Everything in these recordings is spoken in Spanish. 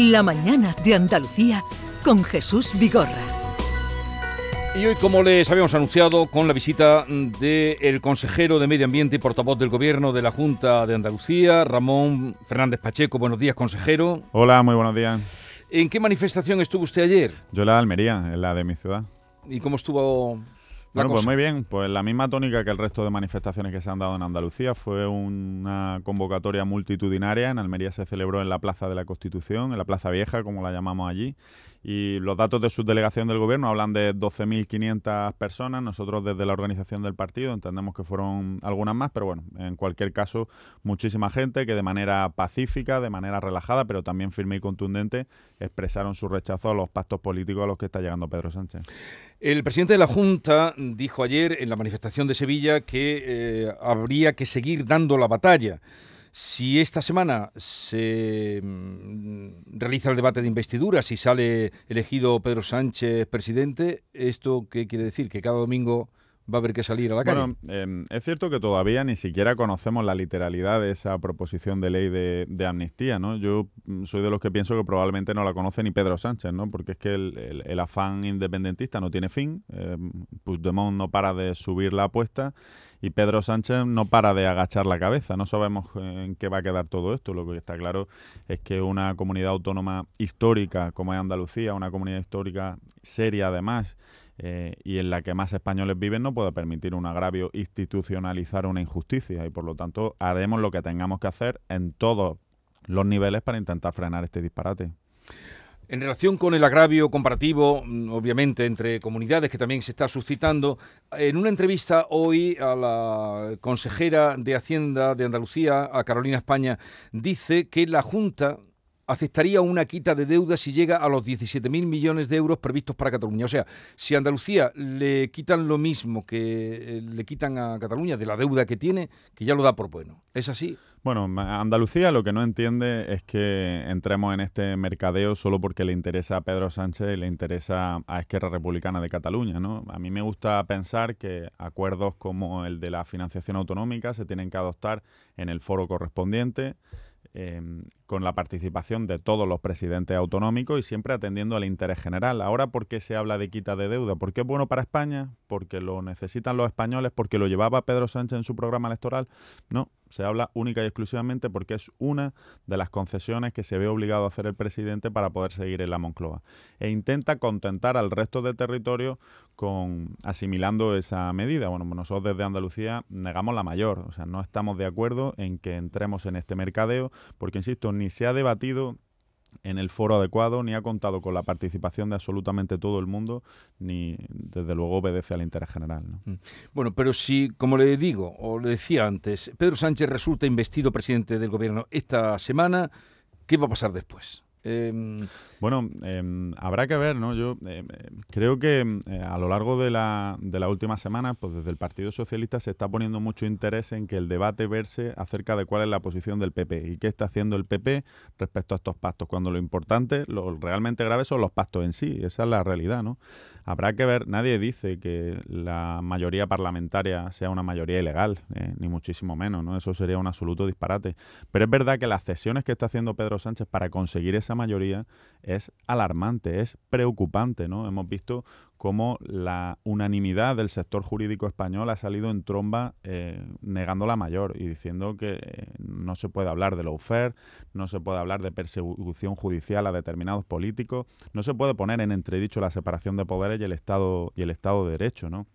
La mañana de Andalucía con Jesús Vigorra. Y hoy, como les habíamos anunciado, con la visita del consejero de Medio Ambiente y portavoz del Gobierno de la Junta de Andalucía, Ramón Fernández Pacheco. Buenos días, consejero. Hola, muy buenos días. ¿En qué manifestación estuvo usted ayer? Yo en la de Almería, en la de mi ciudad. ¿Y cómo estuvo bueno, pues muy bien, pues la misma tónica que el resto de manifestaciones que se han dado en Andalucía. Fue una convocatoria multitudinaria. En Almería se celebró en la Plaza de la Constitución, en la Plaza Vieja, como la llamamos allí. Y los datos de subdelegación del gobierno hablan de 12.500 personas. Nosotros desde la organización del partido entendemos que fueron algunas más, pero bueno, en cualquier caso, muchísima gente que de manera pacífica, de manera relajada, pero también firme y contundente, expresaron su rechazo a los pactos políticos a los que está llegando Pedro Sánchez. El presidente de la Junta dijo ayer en la manifestación de Sevilla que eh, habría que seguir dando la batalla. Si esta semana se mm, realiza el debate de investidura, si sale elegido Pedro Sánchez presidente, ¿esto qué quiere decir? ¿Que cada domingo va a haber que salir a la calle? Bueno, em, es cierto que todavía ni siquiera conocemos la literalidad de esa proposición de ley de, amnistía, ¿no? Yo mm, soy de los que pienso que probablemente no la conoce ni Pedro Sánchez, ¿no? Porque es que el, afán independentista no tiene fin, eh, Puigdemont no para de subir la apuesta y Pedro Sánchez no para de agachar la cabeza. No sabemos en qué va a quedar todo esto. Lo que está claro es que una comunidad autónoma histórica como es Andalucía, una comunidad histórica seria además, eh, y en la que más españoles viven no puede permitir un agravio institucionalizar una injusticia y por lo tanto haremos lo que tengamos que hacer en todos los niveles para intentar frenar este disparate. En relación con el agravio comparativo, mm, obviamente, entre comunidades que también se está suscitando, en una entrevista hoy a la consejera de Hacienda de Andalucía, a Carolina España, dice que la Junta aceptaría una quita de deuda si llega a los 17.000 millones de euros previstos para Cataluña. O sea, si Andalucía le quitan lo mismo que eh, le quitan a Cataluña de la deuda que tiene, que ya lo da por bueno. ¿Es así? Bueno, Andalucía lo que no entiende es que entremos en este mercadeo solo porque le interesa a Pedro Sánchez y le interesa a Esquerra Republicana de Cataluña, ¿no? A mí me gusta pensar que acuerdos como el de la financiación autonómica se tienen que adoptar en el foro correspondiente Em, con la participación de todos los presidentes autonómicos y siempre atendiendo al interés general. Ahora, ¿por qué se habla de quita de deuda? ¿Porque es bueno para España? ¿Porque lo necesitan los españoles? ¿Porque lo llevaba Pedro Sánchez en su programa electoral? No, se habla única y exclusivamente porque es una de las concesiones que se ve obligado a hacer el presidente para poder seguir en la Moncloa. E intenta contentar al resto de territorios con asimilando esa medida. Bueno, nosotros desde Andalucía negamos la mayor, o sea, no estamos de acuerdo en que entremos en este mercadeo, porque insisto, ni se ha debatido en el foro adecuado, ni ha contado con la participación de absolutamente todo el mundo, ni desde luego obedece al interés general. Mm. Bueno, pero si, como le digo, o le decía antes, Pedro Sánchez resulta investido presidente del gobierno esta semana, ¿qué va a pasar después? Em, bueno, em, habrá que ver, ¿no? Yo em, creo que a lo largo de la, de la última semana, pues desde el Partido Socialista se está poniendo mucho interés en que el debate verse acerca de cuál es la posición del PP y qué está haciendo el PP respecto a estos pactos, cuando lo importante, lo realmente grave son los pactos en sí, esa es la realidad, ¿no? Habrá que ver, nadie dice que la mayoría parlamentaria sea una mayoría ilegal, eh, ni muchísimo menos, ¿no? Eso sería un absoluto disparate. Pero es verdad que las cesiones que está haciendo Pedro Sánchez para conseguir esa mayoría es alarmante, es preocupante, ¿no? Hemos visto cómo la unanimidad del sector jurídico español ha salido en tromba eh, negando la mayor y diciendo que eh, no se puede hablar de lawfare, no se puede hablar de persecución judicial a determinados políticos, no se puede poner en entredicho la separación de poderes y el Estado y el Estado de Derecho, ¿no?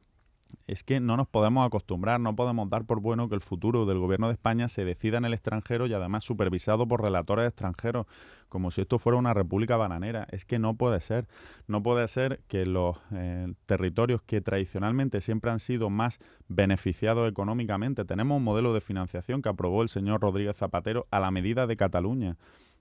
Es que no nos podemos acostumbrar, no podemos dar por bueno que el futuro del gobierno de España se decida en el extranjero y además supervisado por relatores extranjeros, como si esto fuera una república bananera. Es que no puede ser. No puede ser que los eh, territorios que tradicionalmente siempre han sido más beneficiados económicamente, tenemos un modelo de financiación que aprobó el señor Rodríguez Zapatero a la medida de Cataluña.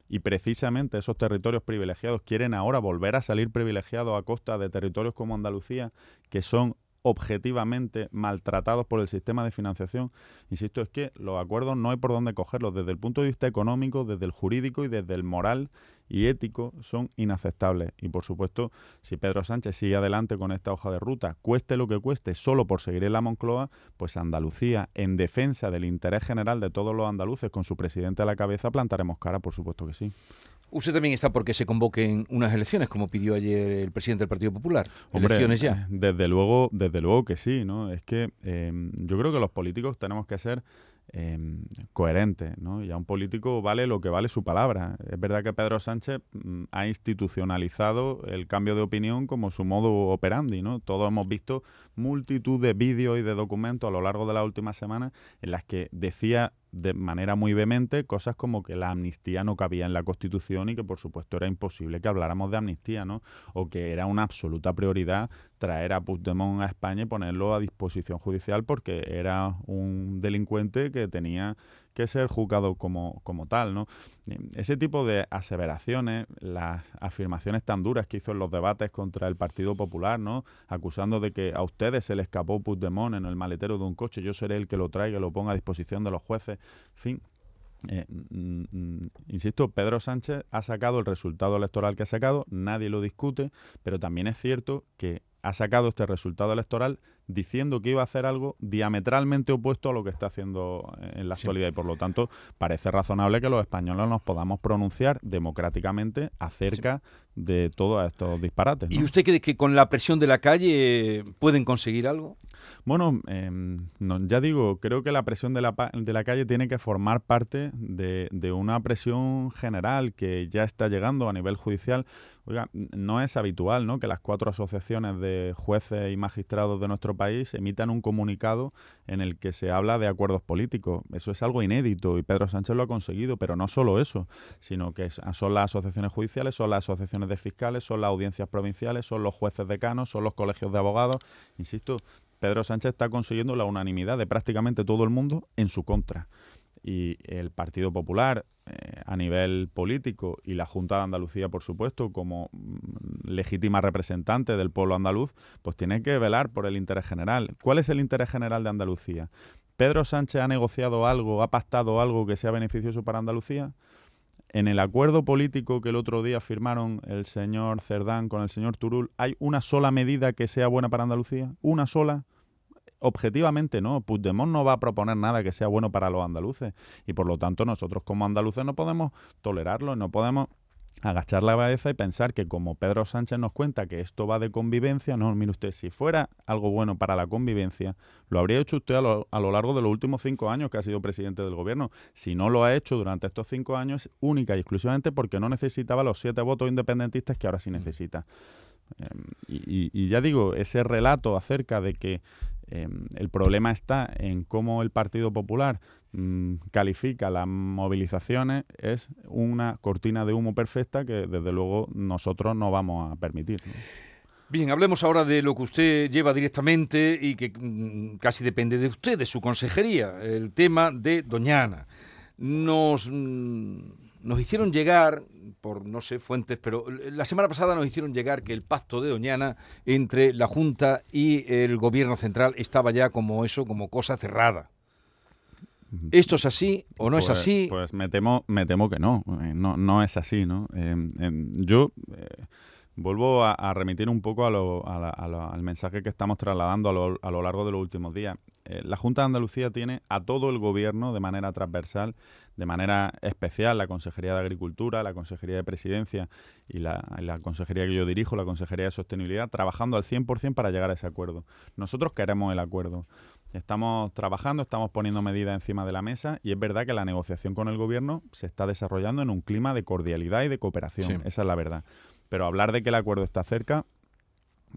Y precisamente esos territorios privilegiados quieren ahora volver a salir privilegiados a costa de territorios como Andalucía, que son objetivamente maltratados por el sistema de financiación. Insisto, es que los acuerdos no hay por dónde cogerlos. Desde el punto de vista económico, desde el jurídico y desde el moral y ético son inaceptables. Y por supuesto, si Pedro Sánchez sigue adelante con esta hoja de ruta, cueste lo que cueste, solo por seguir en la Moncloa, pues Andalucía, en defensa del interés general de todos los andaluces, con su presidente a la cabeza, plantaremos cara, por supuesto que sí. Usted también está porque se convoquen unas elecciones, como pidió ayer el presidente del Partido Popular. elecciones ya. Eh, desde luego, desde luego que sí, ¿no? Es que em, yo creo que los políticos tenemos que ser em, coherentes, ¿no? Y a un político vale lo que vale su palabra. Es verdad que Pedro Sánchez mm, ha institucionalizado el cambio de opinión como su modo operandi, ¿no? Todos hemos visto multitud de vídeos y de documentos a lo largo de las últimas semanas en las que decía de manera muy vehemente cosas como que la amnistía no cabía en la Constitución y que por supuesto era imposible que habláramos de amnistía, ¿no? O que era una absoluta prioridad traer a Puigdemont a España y ponerlo a disposición judicial porque era un delincuente que tenía que ser juzgado como, como tal, ¿no? Ese tipo de aseveraciones, las afirmaciones tan duras que hizo en los debates contra el Partido Popular, ¿no? Acusando de que a ustedes se les escapó Puigdemont en el maletero de un coche, yo seré el que lo traiga y lo ponga a disposición de los jueces, en fin, eh, mm, mm, insisto, Pedro Sánchez ha sacado el resultado electoral que ha sacado, nadie lo discute, pero también es cierto que ha sacado este resultado electoral diciendo que iba a hacer algo diametralmente opuesto a lo que está haciendo en la actualidad y por lo tanto parece razonable que los españoles nos podamos pronunciar democráticamente acerca de todos estos disparates. ¿Y usted cree que con la presión de la calle pueden conseguir algo? Bueno, em, ya digo, creo que la presión de la, de la calle tiene que formar parte de, de una presión general que ya está llegando a nivel judicial. Oiga, no es habitual ¿no? que las cuatro asociaciones de jueces y magistrados de nuestro país emitan un comunicado en el que se habla de acuerdos políticos. Eso es algo inédito y Pedro Sánchez lo ha conseguido, pero no solo eso, sino que son las asociaciones judiciales, son las asociaciones de fiscales, son las audiencias provinciales, son los jueces decanos, son los colegios de abogados. Insisto, Pedro Sánchez está consiguiendo la unanimidad de prácticamente todo el mundo en su contra y el Partido Popular eh, a nivel político y la Junta de Andalucía, por supuesto, como mm, legítima representante del pueblo andaluz, pues tiene que velar por el interés general. ¿Cuál es el interés general de Andalucía? ¿Pedro Sánchez ha negociado algo, ha pactado algo que sea beneficioso para Andalucía? En el acuerdo político que el otro día firmaron el señor Cerdán con el señor Turul, ¿hay una sola medida que sea buena para Andalucía? ¿Una sola? Objetivamente no, Puigdemont no va a proponer nada que sea bueno para los andaluces y por lo tanto nosotros como andaluces no podemos tolerarlo, no podemos agachar la cabeza y pensar que como Pedro Sánchez nos cuenta que esto va de convivencia, no, mire usted, si fuera algo bueno para la convivencia, lo habría hecho usted a lo, a lo, largo de los últimos cinco años que ha sido presidente del gobierno. Si no lo ha hecho durante estos cinco años, única y exclusivamente porque no necesitaba los siete votos independentistas que ahora sí necesita. Em, y, ya digo, ese relato acerca de que em, el problema está en cómo el Partido Popular mm, califica las movilizaciones es una cortina de humo perfecta que desde luego nosotros no vamos a permitir. Bien, hablemos ahora de lo que usted lleva directamente y que mm, casi depende de usted, de su consejería, el tema de Doñana. Nos mm, nos hicieron llegar, por no sé, fuentes, pero la semana pasada nos hicieron llegar que el pacto de Doñana entre la Junta y el gobierno central estaba ya como eso, como cosa cerrada. ¿Esto es así o no es pues, así? Pues me temo, me temo que no, eh, no, no es así, ¿no? Em, em, yo eh, vuelvo a, remitir un poco al mensaje que estamos trasladando a lo, largo de los últimos días. Eh, la Junta de Andalucía tiene a todo el gobierno de manera transversal, de manera especial, la Consejería de Agricultura, la Consejería de Presidencia y la, la Consejería que yo dirijo, la Consejería de Sostenibilidad, trabajando al 100% para llegar a ese acuerdo. Nosotros queremos el acuerdo. Estamos trabajando, estamos poniendo medidas encima de la mesa y es verdad que la negociación con el gobierno se está desarrollando en un clima de cordialidad y de cooperación. Esa es la verdad. Pero hablar de que el acuerdo está cerca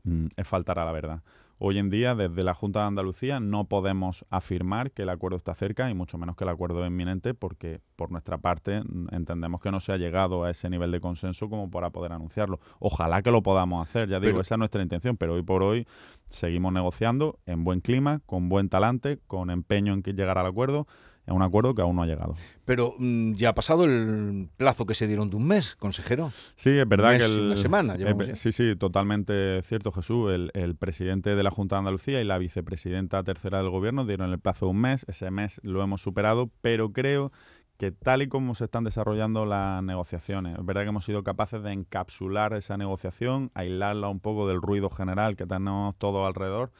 mm, es faltar a la verdad. Hoy en día, desde la Junta de Andalucía, no podemos afirmar que el acuerdo está cerca y mucho menos que el acuerdo es inminente porque, por nuestra parte, mm, entendemos que no se ha llegado a ese nivel de consenso como para poder anunciarlo. Ojalá que lo podamos hacer, ya digo, esa es nuestra intención, pero hoy por hoy seguimos negociando en buen clima, con buen talante, con empeño en que llegar al acuerdo es un acuerdo que aún no ha llegado. Pero mm, ya ha pasado el plazo que se dieron de un mes, consejero. Sí, es verdad que el, una semana. Eh, sí, sí, totalmente cierto, Jesús. El, el, presidente de la Junta de Andalucía y la vicepresidenta tercera del gobierno dieron el plazo de un mes. Ese mes lo hemos superado, pero creo que tal y como se están desarrollando las negociaciones, es verdad que hemos sido capaces de encapsular esa negociación, aislarla un poco del ruido general que tenemos todo alrededor,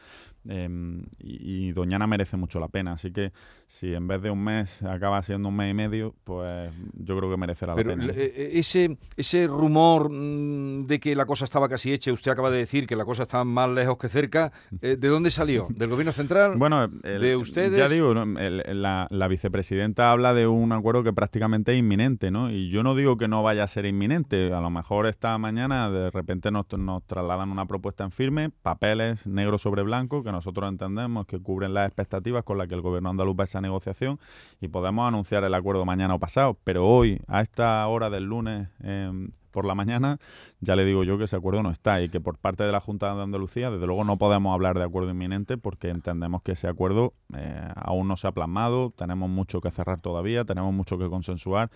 em, y, Doñana merece mucho la pena. Así que si en vez de un mes acaba siendo un mes y medio, pues yo creo que merecerá la pena. Eh, ese, ese rumor mm, de que la cosa estaba casi hecha, usted acaba de decir que la cosa está más lejos que cerca, ¿de dónde salió? ¿Del gobierno central? Bueno, de ustedes. Ya digo, la, la vicepresidenta habla de un acuerdo que prácticamente es inminente, ¿no? Y yo no digo que no vaya a ser inminente. A lo mejor esta mañana de repente nos, nos trasladan una propuesta en firme, papeles negro sobre blanco, que nosotros entendemos que cubren las expectativas con las que el gobierno andaluz va a esa negociación y podemos anunciar el acuerdo mañana o pasado. Pero hoy, a esta hora del lunes, eh, por la mañana, ya le digo yo que ese acuerdo no está y que por parte de la Junta de Andalucía, desde luego no podemos hablar de acuerdo inminente porque entendemos que ese acuerdo eh, aún no se ha plasmado, tenemos mucho que cerrar todavía, tenemos mucho que consensuar,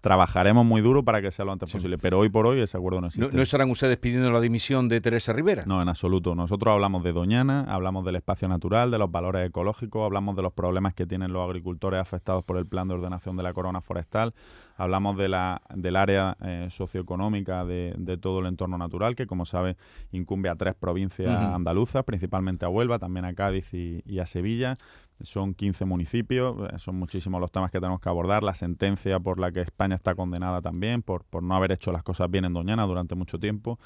trabajaremos muy duro para que sea lo antes posible, pero hoy por hoy ese acuerdo no existe. ¿No, estarán ustedes pidiendo la dimisión de Teresa Rivera? No, en absoluto. Nosotros hablamos de Doñana, hablamos del espacio natural, de los valores ecológicos, hablamos de los problemas que tienen los agricultores afectados por el plan de ordenación de la corona forestal, hablamos de la, del área eh, socioeconómica de, de, todo el entorno natural, que como sabe incumbe a tres provincias andaluzas, principalmente a Huelva, también a Cádiz y, y a Sevilla. Son 15 municipios, eh, son muchísimos los temas que tenemos que abordar. La sentencia por la que España está condenada también, por, por no haber hecho las cosas bien en Doñana durante mucho tiempo.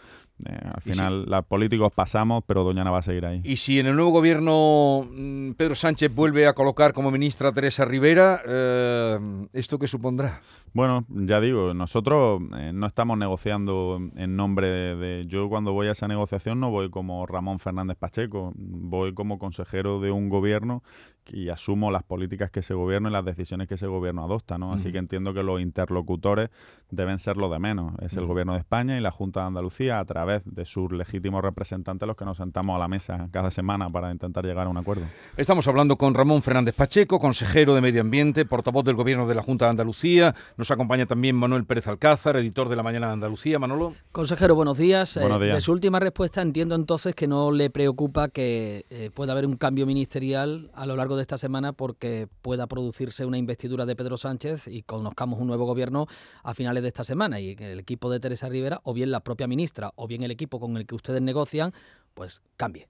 Eh, al final, los políticos pasamos, pero Doñana va a seguir ahí. Y si en el nuevo gobierno mm, Pedro Sánchez vuelve a colocar como ministra a Teresa Rivera, eh, ¿esto qué supondrá? Bueno, ya digo, nosotros no estamos negociando en nombre de, de, Yo cuando voy a esa negociación no voy como Ramón Fernández Pacheco, voy como consejero de un gobierno y asumo las políticas que ese gobierno y las decisiones que ese gobierno adopta, ¿no? Así que entiendo que los interlocutores deben ser lo de menos. Es el gobierno de España y la Junta de Andalucía a través de sus legítimos representantes los que nos sentamos a la mesa cada semana para intentar llegar a un acuerdo. Estamos hablando con Ramón Fernández Pacheco, consejero de Medio Ambiente, portavoz del gobierno de la Junta de Andalucía. Nos acompaña también Manuel Pérez Alcázar, editor de La Mañana de Andalucía. Manolo. Consejero, buenos días. Buenos días. de su última respuesta entiendo entonces que no le preocupa que eh, pueda haber un cambio ministerial a lo largo de esta semana porque pueda producirse una investidura de Pedro Sánchez y conozcamos un nuevo gobierno a finales de esta semana y el equipo de Teresa Rivera o bien la propia ministra o bien el equipo con el que ustedes negocian pues cambie.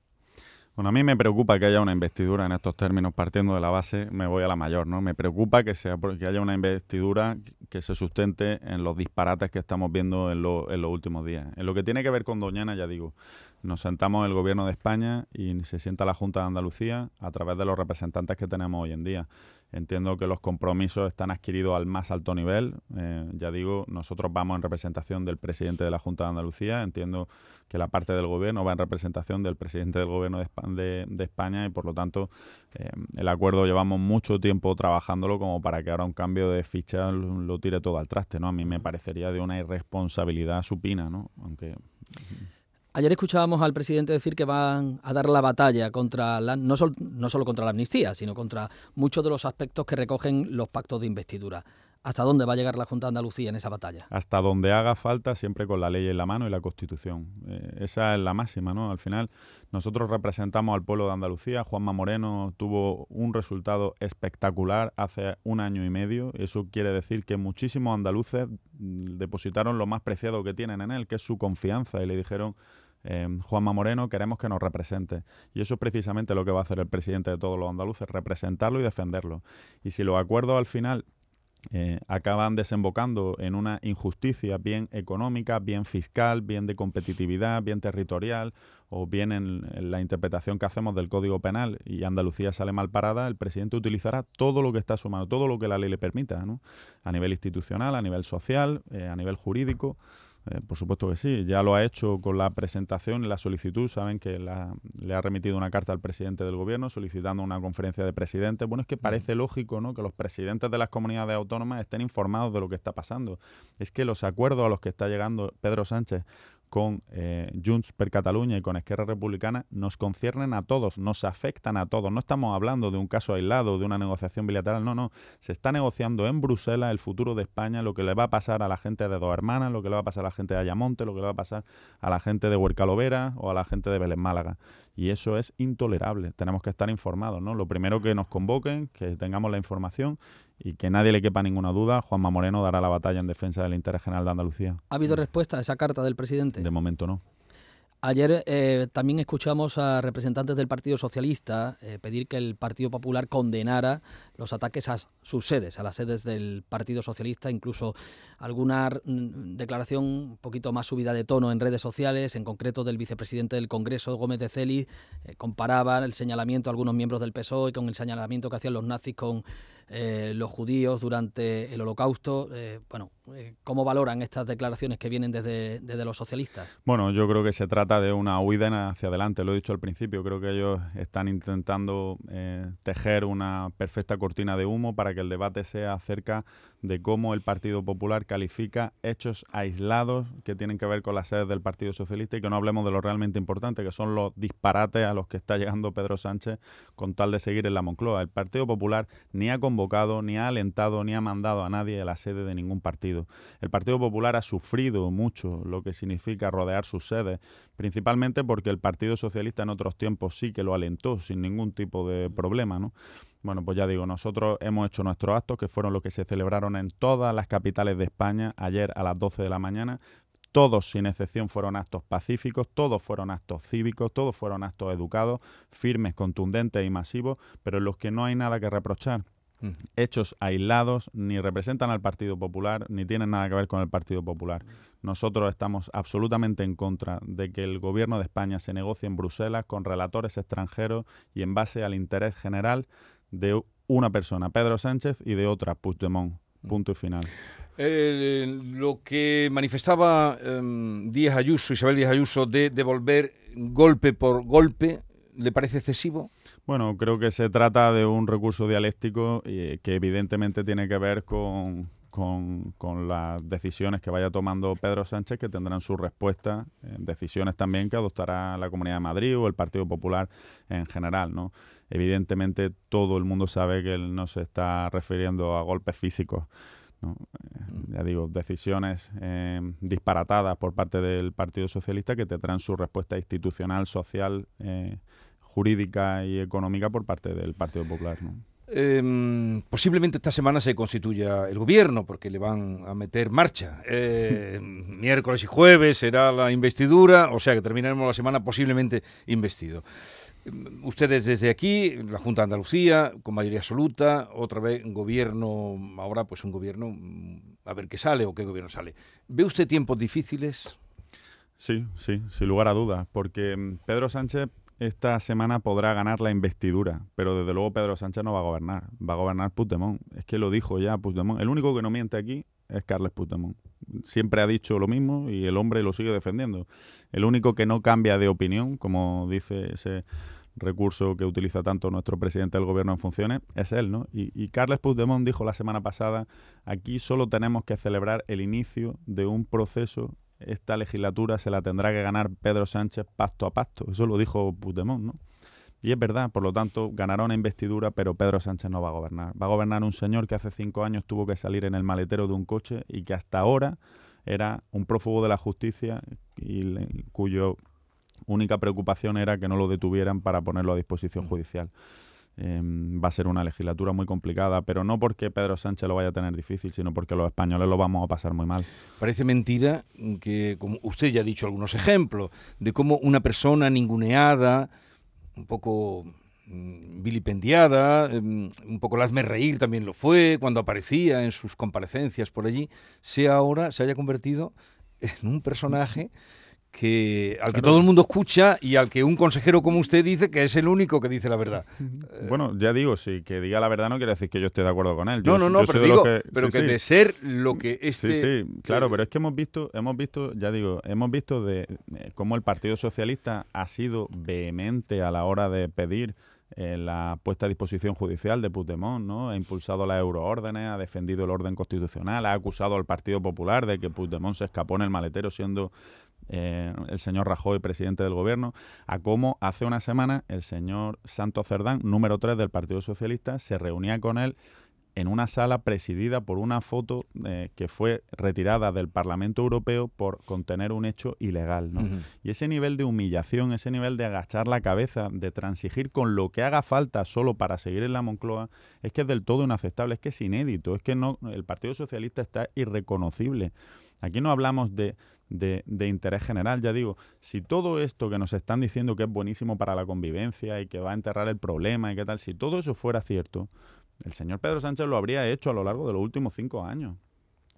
Bueno, a mí me preocupa que haya una investidura en estos términos, partiendo de la base, me voy a la mayor, ¿no? Me preocupa que, sea, que haya una investidura que se sustente en los disparates que estamos viendo en, en los últimos días. En lo que tiene que ver con Doñana, ya digo, nos sentamos el Gobierno de España y se sienta la Junta de Andalucía a través de los representantes que tenemos hoy en día. Entiendo que los compromisos están adquiridos al más alto nivel. Eh, ya digo, nosotros vamos en representación del presidente de la Junta de Andalucía. Entiendo que la parte del Gobierno va en representación del presidente del Gobierno de, España y, por lo tanto, eh, el acuerdo llevamos mucho tiempo trabajándolo como para que ahora un cambio de ficha lo, tire todo al traste. ¿no? A mí me parecería de una irresponsabilidad supina, ¿no? aunque Ayer escuchábamos al presidente decir que van a dar la batalla contra la, no, no solo contra la amnistía, sino contra muchos de los aspectos que recogen los pactos de investidura. ¿Hasta dónde va a llegar la Junta de Andalucía en esa batalla? Hasta donde haga falta, siempre con la ley en la mano y la Constitución. Eh, esa es la máxima, ¿no? Al final, nosotros representamos al pueblo de Andalucía. Juanma Moreno tuvo un resultado espectacular hace un año y medio. Eso quiere decir que muchísimos andaluces mm, depositaron lo más preciado que tienen en él, que es su confianza, y le dijeron eh, Juanma Moreno, queremos que nos represente. Y eso es precisamente lo que va a hacer el presidente de todos los andaluces, representarlo y defenderlo. Y si los acuerdos al final eh, acaban desembocando en una injusticia bien económica, bien fiscal, bien de competitividad, bien territorial o bien en, la interpretación que hacemos del Código Penal y Andalucía sale mal parada, el presidente utilizará todo lo que está a su mano, todo lo que la ley le permita, ¿no? a nivel institucional, a nivel social, eh, a nivel jurídico. Eh, por supuesto que sí, ya lo ha hecho con la presentación y la solicitud. Saben que le ha remitido una carta al presidente del gobierno solicitando una conferencia de presidentes. Bueno, es que parece lógico ¿no? que los presidentes de las comunidades autónomas estén informados de lo que está pasando. Es que los acuerdos a los que está llegando Pedro Sánchez con eh, Junts per Cataluña y con Esquerra Republicana nos conciernen a todos, nos afectan a todos. No estamos hablando de un caso aislado, de una negociación bilateral, no, no. Se está negociando en Bruselas el futuro de España, lo que le va a pasar a la gente de Dos Hermanas, lo que le va a pasar a la gente de Ayamonte, lo que le va a pasar a la gente de Huercalovera o a la gente de Vélez Málaga. Y eso es intolerable. Tenemos que estar informados, ¿no? Lo primero que nos convoquen, que tengamos la información y que nadie le quepa ninguna duda, Juanma Moreno dará la batalla en defensa del interés general de Andalucía. ¿Ha habido respuesta a esa carta del presidente? De momento no. Ayer eh, también escuchamos a representantes del Partido Socialista eh, pedir que el Partido Popular condenara los ataques a sus sedes, a las sedes del Partido Socialista, incluso alguna declaración un poquito más subida de tono en redes sociales, en concreto del vicepresidente del Congreso, Gómez de Celi, eh, comparaba el señalamiento a algunos miembros del PSOE con el señalamiento que hacían los nazis con eh, los judíos durante el holocausto. Eh, bueno, eh, ¿cómo valoran estas declaraciones que vienen desde, desde, los socialistas? Bueno, yo creo que se trata de una huida hacia adelante, lo he dicho al principio, creo que ellos están intentando tejer una perfecta cortina de humo para que el debate sea acerca de cómo el Partido Popular califica hechos aislados que tienen que ver con las sedes del Partido Socialista y que no hablemos de lo realmente importante, que son los disparates a los que está llegando Pedro Sánchez con tal de seguir en la Moncloa. El Partido Popular ni ha convocado, ni ha alentado, ni ha mandado a nadie a la sede de ningún partido. El Partido Popular ha sufrido mucho lo que significa rodear sus sedes, principalmente porque el Partido Socialista en otros tiempos sí que lo alentó sin ningún tipo de problema, ¿no? Bueno, pues ya digo, nosotros hemos hecho nuestros actos, que fueron los que se celebraron en todas las capitales de España ayer a las 12 de la mañana. Todos, sin excepción, fueron actos pacíficos, todos fueron actos cívicos, todos fueron actos educados, firmes, contundentes y masivos, pero en los que no hay nada que reprochar. Hechos aislados ni representan al Partido Popular ni tienen nada que ver con el Partido Popular. Nosotros estamos absolutamente en contra de que el gobierno de España se negocie en Bruselas con relatores extranjeros y en base al interés general de una persona, Pedro Sánchez, y de otra, Puigdemont. Mm. Punto y final. Eh, lo que manifestaba em, Díaz Ayuso, Isabel Díaz Ayuso, de devolver golpe por golpe, ¿le parece excesivo? Bueno, creo que se trata de un recurso dialéctico que evidentemente tiene que ver con, con, las decisiones que vaya tomando Pedro Sánchez, que tendrán su respuesta, decisiones también que adoptará la Comunidad de Madrid o el Partido Popular en general, ¿no? Evidentemente todo el mundo sabe que él no se está refiriendo a golpes físicos, ¿no? ya digo, decisiones eh, disparatadas por parte del Partido Socialista que tendrán su respuesta institucional, social, eh, jurídica y económica por parte del Partido Popular, ¿no? Em, posiblemente esta semana se constituya el gobierno porque le van a meter marcha. Eh, miércoles y jueves será la investidura, o sea que terminaremos la semana posiblemente investido. Em, ustedes desde aquí, la Junta de Andalucía, con mayoría absoluta, otra vez gobierno, ahora pues un gobierno, mm, a ver qué sale o qué gobierno sale. ¿Ve usted tiempos difíciles? Sí, sí, sin lugar a dudas, porque mm, Pedro Sánchez esta semana podrá ganar la investidura, pero desde luego Pedro Sánchez no va a gobernar, va a gobernar Puigdemont. Es que lo dijo ya Puigdemont. El único que no miente aquí es Carles Puigdemont. Siempre ha dicho lo mismo y el hombre lo sigue defendiendo. El único que no cambia de opinión, como dice ese recurso que utiliza tanto nuestro presidente del gobierno en funciones, es él, ¿no? Y, Carles Puigdemont dijo la semana pasada, aquí solo tenemos que celebrar el inicio de un proceso esta legislatura se la tendrá que ganar Pedro Sánchez pacto a pacto. Eso lo dijo Puigdemont, ¿no? Y es verdad, por lo tanto, ganará una investidura, pero Pedro Sánchez no va a gobernar. Va a gobernar un señor que hace cinco años tuvo que salir en el maletero de un coche y que hasta ahora era un prófugo de la justicia y cuyo única preocupación era que no lo detuvieran para ponerlo a disposición mm. judicial. Em, va a ser una legislatura muy complicada, pero no porque Pedro Sánchez lo vaya a tener difícil, sino porque los españoles lo vamos a pasar muy mal. Parece mentira que, como usted ya ha dicho algunos ejemplos, de cómo una persona ninguneada, un poco mm, vilipendiada, em, un poco hazme reír también lo fue cuando aparecía en sus comparecencias por allí, sea ahora, se haya convertido en un personaje que al que todo el mundo escucha y al que un consejero como usted dice que es el único que dice la verdad. Bueno, ya digo, sí, que diga la verdad no quiere decir que yo esté de acuerdo con él. no, no, no, pero digo, que, pero que de ser lo que este... Sí, sí, claro, pero es que hemos visto, hemos visto, ya digo, hemos visto de, de cómo el Partido Socialista ha sido vehemente a la hora de pedir eh, la puesta a disposición judicial de Puigdemont, ¿no? Ha impulsado las euroórdenes, ha defendido el orden constitucional, ha acusado al Partido Popular de que Puigdemont se escapó en el maletero siendo eh, el señor Rajoy, presidente del gobierno, a cómo hace una semana el señor Santos Cerdán, número 3 del Partido Socialista, se reunía con él en una sala presidida por una foto eh, que fue retirada del Parlamento Europeo por contener un hecho ilegal. Y ese nivel de humillación, ese nivel de agachar la cabeza, de transigir con lo que haga falta solo para seguir en la Moncloa, es que es del todo inaceptable, es que es inédito, es que no, el Partido Socialista está irreconocible. Aquí no hablamos de, de, interés general. Ya digo, si todo esto que nos están diciendo que es buenísimo para la convivencia y que va a enterrar el problema y qué tal, si todo eso fuera cierto, el señor Pedro Sánchez lo habría hecho a lo largo de los últimos cinco años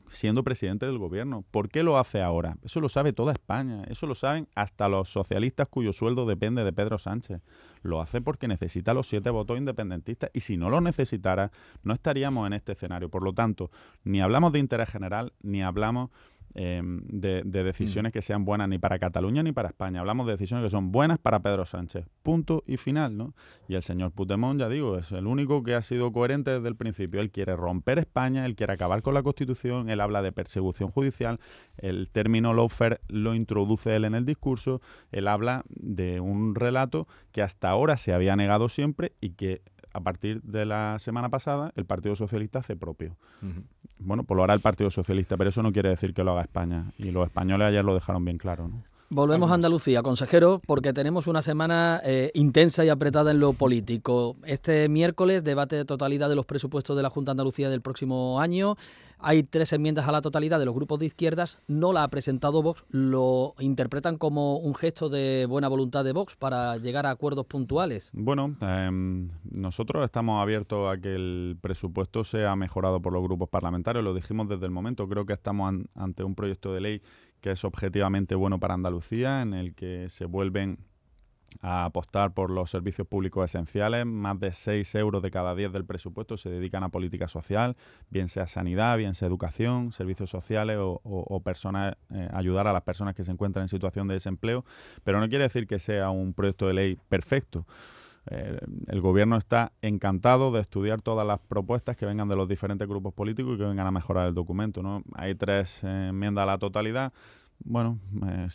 siendo presidente del gobierno. ¿Por qué lo hace ahora? Eso lo sabe toda España, eso lo saben hasta los socialistas cuyo sueldo depende de Pedro Sánchez. Lo hace porque necesita los siete votos independentistas y si no lo necesitara, no estaríamos en este escenario. Por lo tanto, ni hablamos de interés general, ni hablamos Em, de, decisiones mm. que sean buenas ni para Cataluña ni para España. Hablamos de decisiones que son buenas para Pedro Sánchez. Punto y final, ¿no? Y el señor Putemón, ya digo, es el único que ha sido coherente desde el principio. Él quiere romper España, él quiere acabar con la Constitución, él habla de persecución judicial, el término lawfare lo introduce él en el discurso, él habla de un relato que hasta ahora se había negado siempre y que a partir de la semana pasada, el Partido Socialista hace propio. Bueno, pues lo hará el Partido Socialista, pero eso no quiere decir que lo haga España. Y los españoles ayer lo dejaron bien claro, ¿no? Volvemos a Andalucía, consejero, porque tenemos una semana eh, intensa y apretada en lo político. Este miércoles, debate de totalidad de los presupuestos de la Junta de Andalucía del próximo año. Hay tres enmiendas a la totalidad de los grupos de izquierdas. No la ha presentado Vox. Lo interpretan como un gesto de buena voluntad de Vox para llegar a acuerdos puntuales. Bueno, em, nosotros estamos abiertos a que el presupuesto sea mejorado por los grupos parlamentarios. Lo dijimos desde el momento. Creo que estamos ante un proyecto de ley que es objetivamente bueno para Andalucía, en el que se vuelven a apostar por los servicios públicos esenciales. Más de 6 euros de cada 10 del presupuesto se dedican a política social, bien sea sanidad, bien sea educación, servicios sociales o, personas, eh, ayudar a las personas que se encuentran en situación de desempleo. Pero no quiere decir que sea un proyecto de ley perfecto. Eh, el gobierno está encantado de estudiar todas las propuestas que vengan de los diferentes grupos políticos y que vengan a mejorar el documento. ¿no? Hay tres eh, enmiendas a la totalidad. Bueno,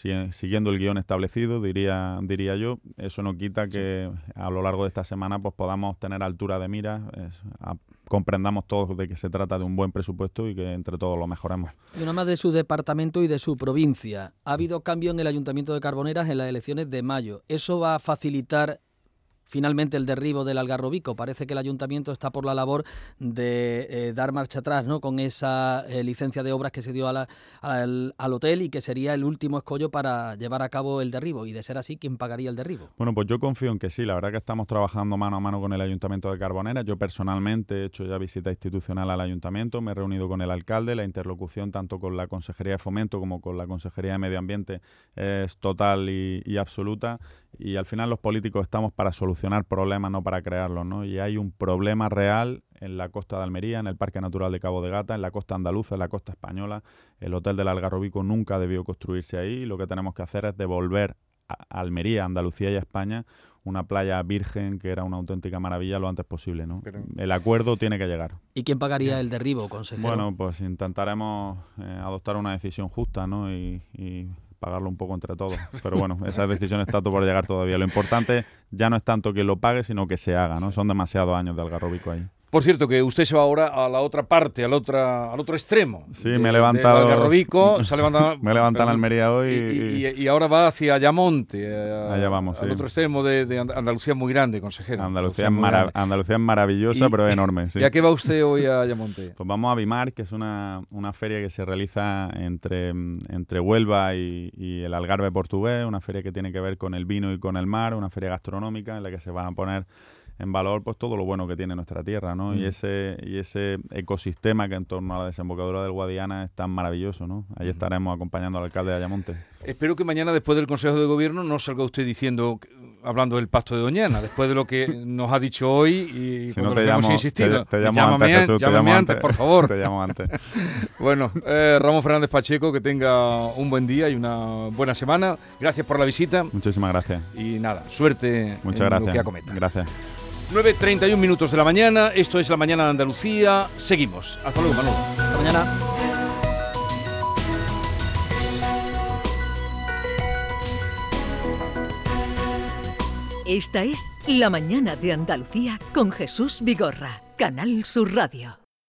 eh, siguiendo el guion establecido, diría, diría yo, eso no quita que a lo largo de esta semana pues podamos tener altura de mira, comprendamos todos de que se trata de un buen presupuesto y que entre todos lo mejoremos. Y una más de su departamento y de su provincia. Ha habido cambio en el Ayuntamiento de Carboneras en las elecciones de mayo. ¿Eso va a facilitar finalmente el derribo del Algarrobico. Parece que el ayuntamiento está por la labor de eh, dar marcha atrás ¿no? con esa eh, licencia de obras que se dio al, al, hotel y que sería el último escollo para llevar a cabo el derribo. Y de ser así, ¿quién pagaría el derribo? Bueno, pues yo confío en que sí. La verdad que estamos trabajando mano a mano con el ayuntamiento de Carbonera. Yo personalmente he hecho ya visita institucional al ayuntamiento, me he reunido con el alcalde. La interlocución tanto con la Consejería de Fomento como con la Consejería de Medio Ambiente es total y, y absoluta. Y al final los políticos estamos para solucionar problemas, no para crearlos, ¿no? Y hay un problema real en la costa de Almería, en el Parque Natural de Cabo de Gata, en la costa andaluza, en la costa española. El Hotel del Algarrobico nunca debió construirse ahí y lo que tenemos que hacer es devolver a Almería, Andalucía y España una playa virgen que era una auténtica maravilla lo antes posible, ¿no? el acuerdo tiene que llegar. ¿Y quién pagaría el derribo, consejero? Bueno, pues intentaremos eh, adoptar una decisión justa, ¿no? y pagarlo un poco entre todos. Pero bueno, esa decisión está por llegar todavía. Lo importante ya no es tanto que lo pague, sino que se haga, ¿no? Son demasiados años de algarrobico ahí. Por cierto, que usted se va ahora a la otra parte, al, otra, al otro extremo. Sí, me he levantado. se ha levantado, me he levantado en Almería hoy. Y, ahora va hacia Ayamonte. Allá vamos, Al otro extremo de, Andalucía, muy grande, consejero. Andalucía, es, Andalucía es maravillosa, pero es enorme. ¿Y a qué va usted hoy a Ayamonte? Pues vamos a Bimar, que es una, una feria que se realiza entre, entre Huelva y el Algarve portugués, una feria que tiene que ver con el vino y con el mar, una feria gastronómica en la que se van a poner en valor pues todo lo bueno que tiene nuestra tierra, ¿no? Y mm. ese y ese ecosistema que en torno a la desembocadura del Guadiana es tan maravilloso, ¿no? Ahí estaremos acompañando al alcalde de Ayamonte. Espero que mañana después del Consejo de Gobierno no salga usted diciendo hablando del pacto de Doñana, después de lo que nos ha dicho hoy y si no te llamo, insistido. Te, llamo antes, llámame antes, por favor. te llamo antes. bueno, eh, Ramón Fernández Pacheco, que tenga un buen día y una buena semana. Gracias por la visita. Muchísimas gracias. Y nada, suerte Muchas gracias. lo que acometa. Gracias. 9.31 minutos de la mañana, esto es la mañana de Andalucía. Seguimos. Hasta luego, Manuel. Hasta mañana. Esta es La Mañana de Andalucía con Jesús Vigorra, Canal Sur Radio.